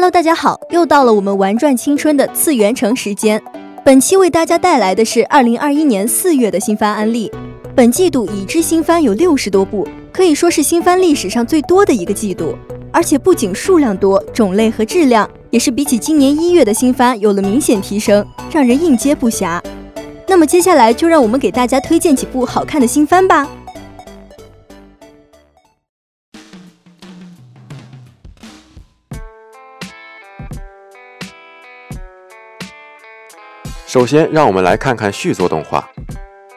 Hello，大家好，又到了我们玩转青春的次元城时间。本期为大家带来的是二零二一年四月的新番安利。本季度已知新番有六十多部，可以说是新番历史上最多的一个季度。而且不仅数量多，种类和质量也是比起今年一月的新番有了明显提升，让人应接不暇。那么接下来就让我们给大家推荐几部好看的新番吧。首先，让我们来看看续作动画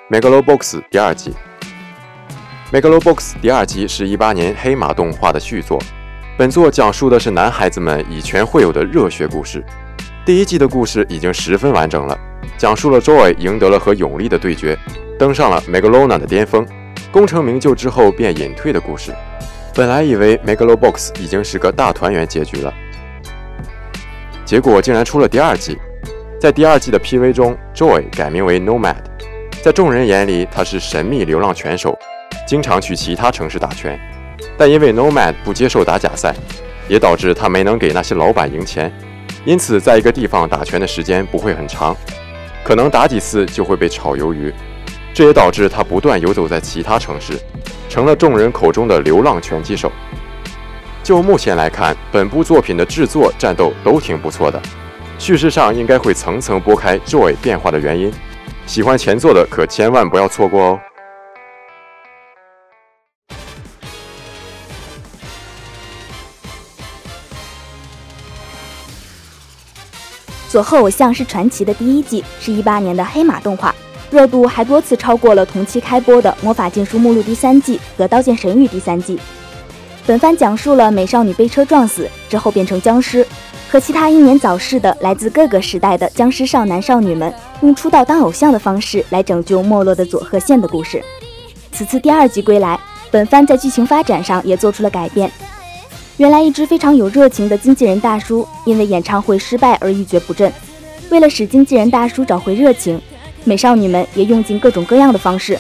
《Megalobox》第二季。《Megalobox》第二集是一八年黑马动画的续作，本作讲述的是男孩子们以拳会友的热血故事。第一季的故事已经十分完整了，讲述了 Joy 赢得了和永利的对决，登上了 Megalona 的巅峰，功成名就之后便隐退的故事。本来以为《Megalobox》已经是个大团圆结局了，结果竟然出了第二季。在第二季的 PV 中，Joy 改名为 Nomad，在众人眼里他是神秘流浪拳手，经常去其他城市打拳。但因为 Nomad 不接受打假赛，也导致他没能给那些老板赢钱，因此在一个地方打拳的时间不会很长，可能打几次就会被炒鱿鱼。这也导致他不断游走在其他城市，成了众人口中的流浪拳击手。就目前来看，本部作品的制作、战斗都挺不错的。叙事上应该会层层拨开 Joy 变化的原因，喜欢前作的可千万不要错过哦。佐贺偶像是传奇的第一季是一八年的黑马动画，热度还多次超过了同期开播的《魔法禁书目录》第三季和《刀剑神域》第三季。本番讲述了美少女被车撞死之后变成僵尸。和其他英年早逝的来自各个时代的僵尸少男少女们，用出道当偶像的方式来拯救没落的佐贺县的故事。此次第二季归来，本番在剧情发展上也做出了改变。原来一直非常有热情的经纪人大叔，因为演唱会失败而一蹶不振。为了使经纪人大叔找回热情，美少女们也用尽各种各样的方式。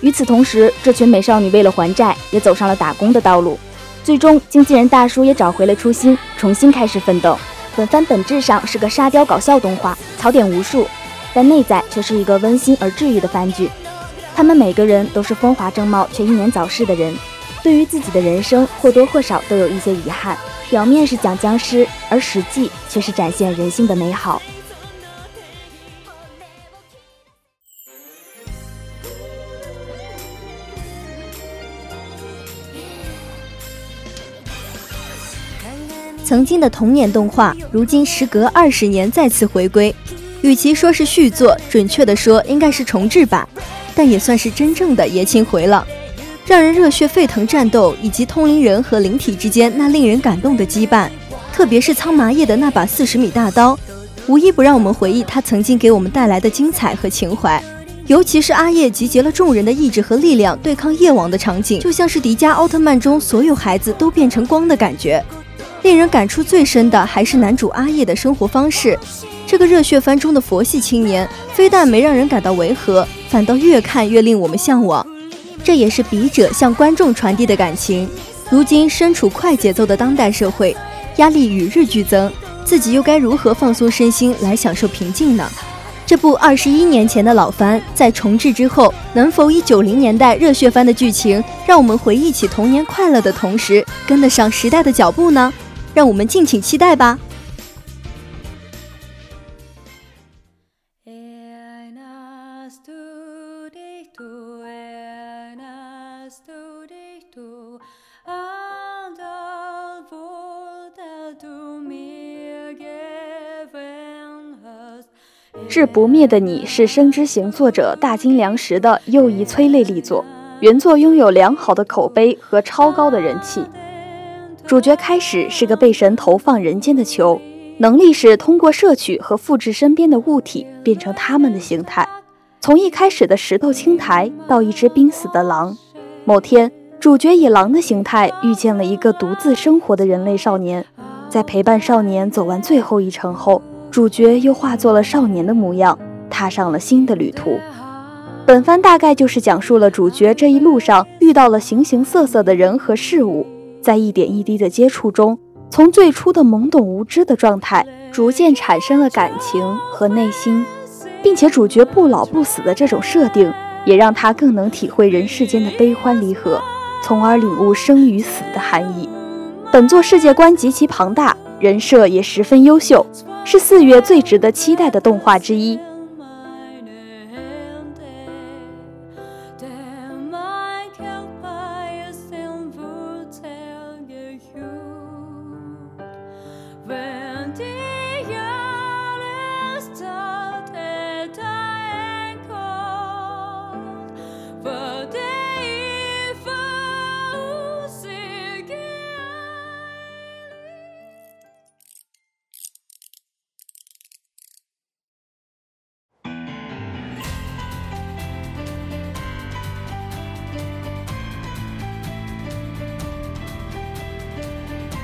与此同时，这群美少女为了还债，也走上了打工的道路。最终，经纪人大叔也找回了初心，重新开始奋斗。本番本质上是个沙雕搞笑动画，槽点无数，但内在却是一个温馨而治愈的番剧。他们每个人都是风华正茂却英年早逝的人，对于自己的人生或多或少都有一些遗憾。表面是讲僵尸，而实际却是展现人性的美好。曾经的童年动画，如今时隔二十年再次回归。与其说是续作，准确的说应该是重制版，但也算是真正的爷青回了。让人热血沸腾战斗，以及通灵人和灵体之间那令人感动的羁绊，特别是苍麻叶的那把四十米大刀，无一不让我们回忆他曾经给我们带来的精彩和情怀。尤其是阿叶集结了众人的意志和力量对抗夜王的场景，就像是迪迦奥特曼中所有孩子都变成光的感觉。令人感触最深的还是男主阿叶的生活方式。这个热血番中的佛系青年，非但没让人感到违和，反倒越看越令我们向往。这也是笔者向观众传递的感情。如今身处快节奏的当代社会，压力与日俱增，自己又该如何放松身心来享受平静呢？这部二十一年前的老番，在重制之后，能否以九零年代热血番的剧情，让我们回忆起童年快乐的同时，跟得上时代的脚步呢？让我们敬请期待吧。志不灭的你是生之行作者大金良实的又一催泪力作，原作拥有良好的口碑和超高的人气。主角开始是个被神投放人间的球，能力是通过摄取和复制身边的物体变成他们的形态。从一开始的石头青苔到一只濒死的狼，某天主角以狼的形态遇见了一个独自生活的人类少年，在陪伴少年走完最后一程后。主角又化作了少年的模样，踏上了新的旅途。本番大概就是讲述了主角这一路上遇到了形形色色的人和事物，在一点一滴的接触中，从最初的懵懂无知的状态，逐渐产生了感情和内心，并且主角不老不死的这种设定，也让他更能体会人世间的悲欢离合，从而领悟生与死的含义。本作世界观极其庞大，人设也十分优秀。是四月最值得期待的动画之一。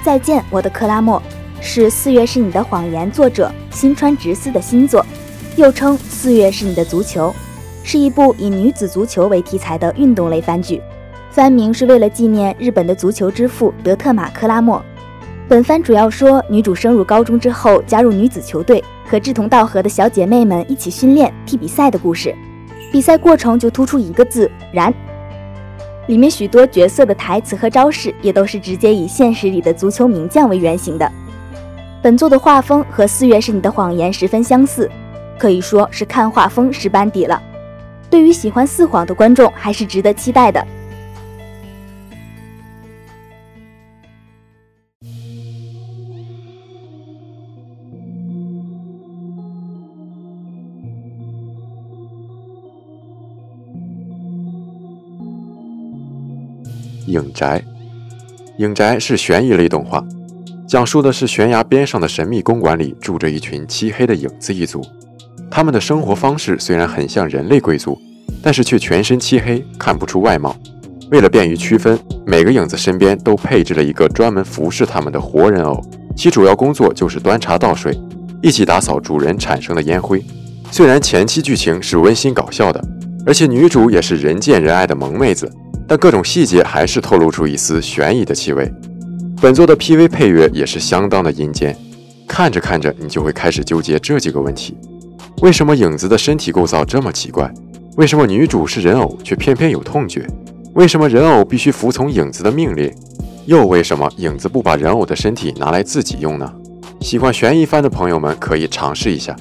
再见，我的克拉莫，是《四月是你的谎言》作者新川直司的新作，又称《四月是你的足球》，是一部以女子足球为题材的运动类番剧。番名是为了纪念日本的足球之父德特玛克拉莫。本番主要说女主升入高中之后加入女子球队，和志同道合的小姐妹们一起训练踢比赛的故事。比赛过程就突出一个字：燃。里面许多角色的台词和招式也都是直接以现实里的足球名将为原型的。本作的画风和《四月是你的谎言》十分相似，可以说是看画风识班底了。对于喜欢四谎的观众，还是值得期待的。影宅，影宅是悬疑类动画，讲述的是悬崖边上的神秘公馆里住着一群漆黑的影子一族。他们的生活方式虽然很像人类贵族，但是却全身漆黑，看不出外貌。为了便于区分，每个影子身边都配置了一个专门服侍他们的活人偶，其主要工作就是端茶倒水，一起打扫主人产生的烟灰。虽然前期剧情是温馨搞笑的，而且女主也是人见人爱的萌妹子。但各种细节还是透露出一丝悬疑的气味。本作的 PV 配乐也是相当的阴间，看着看着你就会开始纠结这几个问题：为什么影子的身体构造这么奇怪？为什么女主是人偶却偏偏有痛觉？为什么人偶必须服从影子的命令？又为什么影子不把人偶的身体拿来自己用呢？喜欢悬疑番的朋友们可以尝试一下。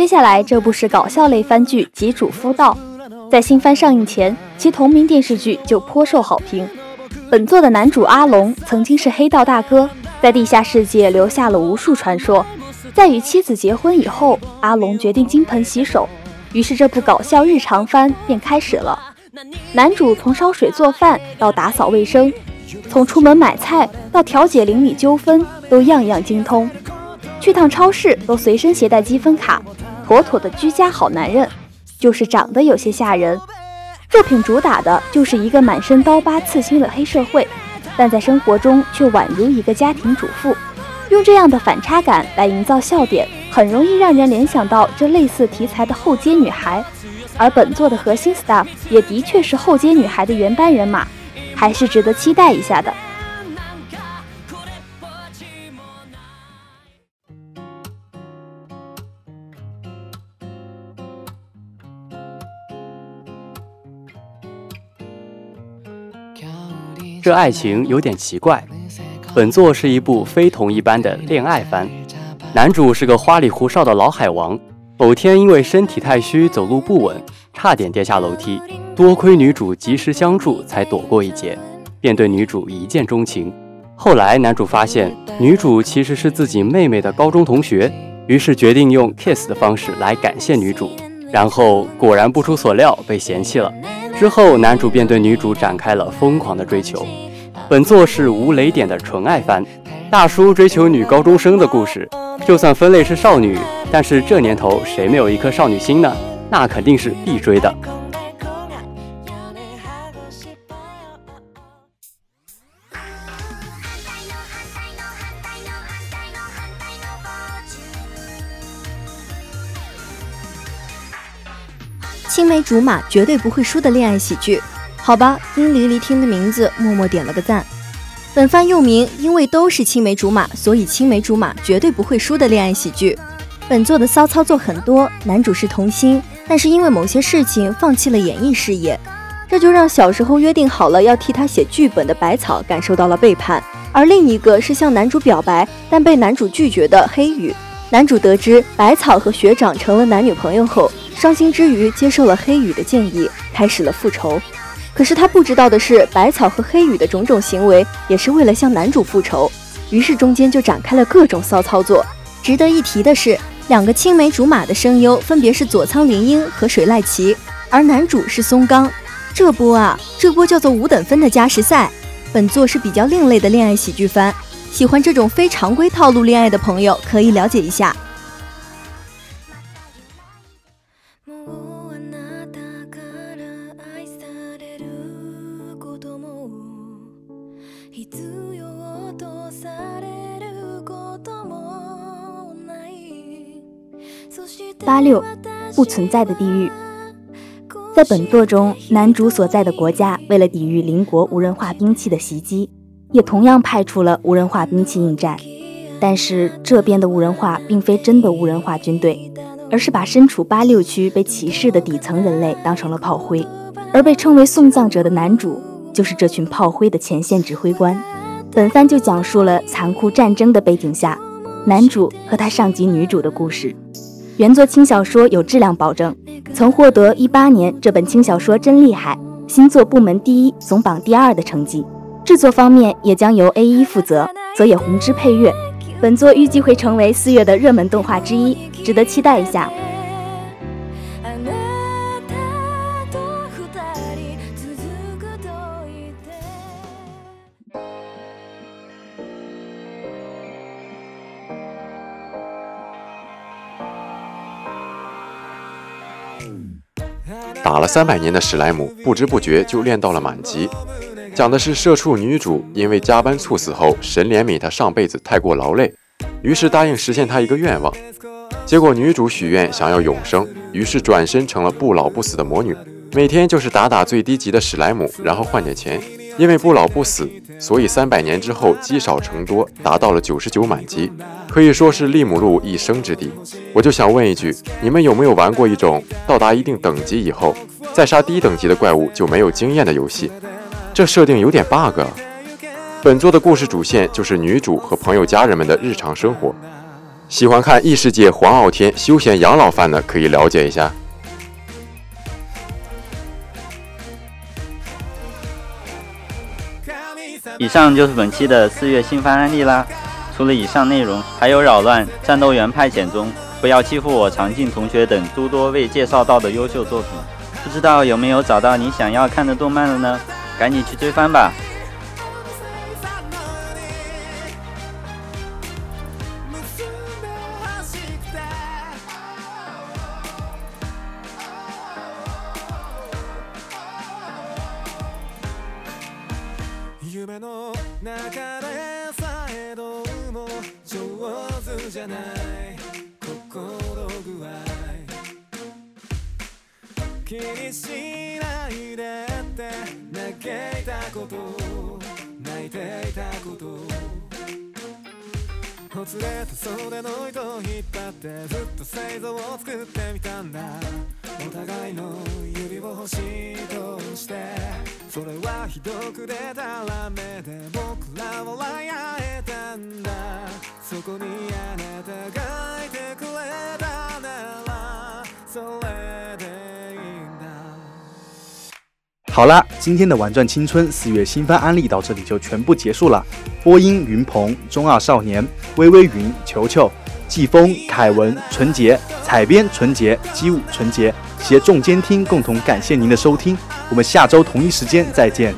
接下来这部是搞笑类番剧《吉主夫道》，在新番上映前，其同名电视剧就颇受好评。本作的男主阿龙曾经是黑道大哥，在地下世界留下了无数传说。在与妻子结婚以后，阿龙决定金盆洗手，于是这部搞笑日常番便开始了。男主从烧水做饭到打扫卫生，从出门买菜到调解邻里纠纷，都样样精通。去趟超市都随身携带积分卡，妥妥的居家好男人。就是长得有些吓人。作品主打的就是一个满身刀疤刺青的黑社会，但在生活中却宛如一个家庭主妇。用这样的反差感来营造笑点，很容易让人联想到这类似题材的后街女孩。而本作的核心 staff 也的确是后街女孩的原班人马，还是值得期待一下的。这爱情有点奇怪。本作是一部非同一般的恋爱番，男主是个花里胡哨的老海王。某天因为身体太虚，走路不稳，差点跌下楼梯。多亏女主及时相助，才躲过一劫，便对女主一见钟情。后来男主发现女主其实是自己妹妹的高中同学，于是决定用 kiss 的方式来感谢女主。然后果然不出所料被嫌弃了。之后男主便对女主展开了疯狂的追求。本作是无雷点的纯爱番，大叔追求女高中生的故事。就算分类是少女，但是这年头谁没有一颗少女心呢？那肯定是必追的。竹马绝对不会输的恋爱喜剧，好吧，因黎黎听的名字默默点了个赞。本番又名，因为都是青梅竹马，所以青梅竹马绝对不会输的恋爱喜剧。本作的骚操作很多，男主是童星，但是因为某些事情放弃了演艺事业，这就让小时候约定好了要替他写剧本的百草感受到了背叛。而另一个是向男主表白但被男主拒绝的黑羽。男主得知百草和学长成了男女朋友后，伤心之余接受了黑羽的建议，开始了复仇。可是他不知道的是，百草和黑羽的种种行为也是为了向男主复仇，于是中间就展开了各种骚操作。值得一提的是，两个青梅竹马的声优分别是佐仓绫音和水濑奇，而男主是松冈。这波啊，这波叫做五等分的加时赛。本作是比较另类的恋爱喜剧番，喜欢这种非常规套路恋爱的朋友可以了解一下。八六，不存在的地狱。在本作中，男主所在的国家为了抵御邻国无人化兵器的袭击，也同样派出了无人化兵器应战。但是这边的无人化并非真的无人化军队，而是把身处八六区被歧视的底层人类当成了炮灰，而被称为送葬者的男主就是这群炮灰的前线指挥官。本番就讲述了残酷战争的背景下，男主和他上级女主的故事。原作轻小说有质量保证，曾获得一八年这本轻小说真厉害新作部门第一、总榜第二的成绩。制作方面也将由 A 一负责，泽野弘之配乐。本作预计会成为四月的热门动画之一，值得期待一下。打了三百年的史莱姆，不知不觉就练到了满级。讲的是社畜女主因为加班猝死后，神怜悯她上辈子太过劳累，于是答应实现她一个愿望。结果女主许愿想要永生，于是转身成了不老不死的魔女，每天就是打打最低级的史莱姆，然后换点钱。因为不老不死，所以三百年之后积少成多，达到了九十九满级，可以说是利姆路一生之地。我就想问一句，你们有没有玩过一种到达一定等级以后，再杀低等级的怪物就没有经验的游戏？这设定有点 bug。本作的故事主线就是女主和朋友家人们的日常生活。喜欢看异世界黄傲天休闲养老番的可以了解一下。以上就是本期的四月新番案例啦。除了以上内容，还有扰乱、战斗员派遣中、不要欺负我、长进同学等诸多未介绍到的优秀作品。不知道有没有找到你想要看的动漫了呢？赶紧去追番吧！気にしないでって嘆いたこと泣いていたこと。ほつれた袖の糸を引っ張ってずっと製造を作ってみたんだ。お互いの指を星として。それはひどくでたらめで僕ら笑い合えたんだ。そこにあなたがいてくれた。好啦，今天的玩转青春四月新番安利到这里就全部结束了。播音：云鹏、中二少年、微微云、球球、季风、凯文、纯洁、彩编：纯洁、机务、纯洁，携众监听共同感谢您的收听。我们下周同一时间再见。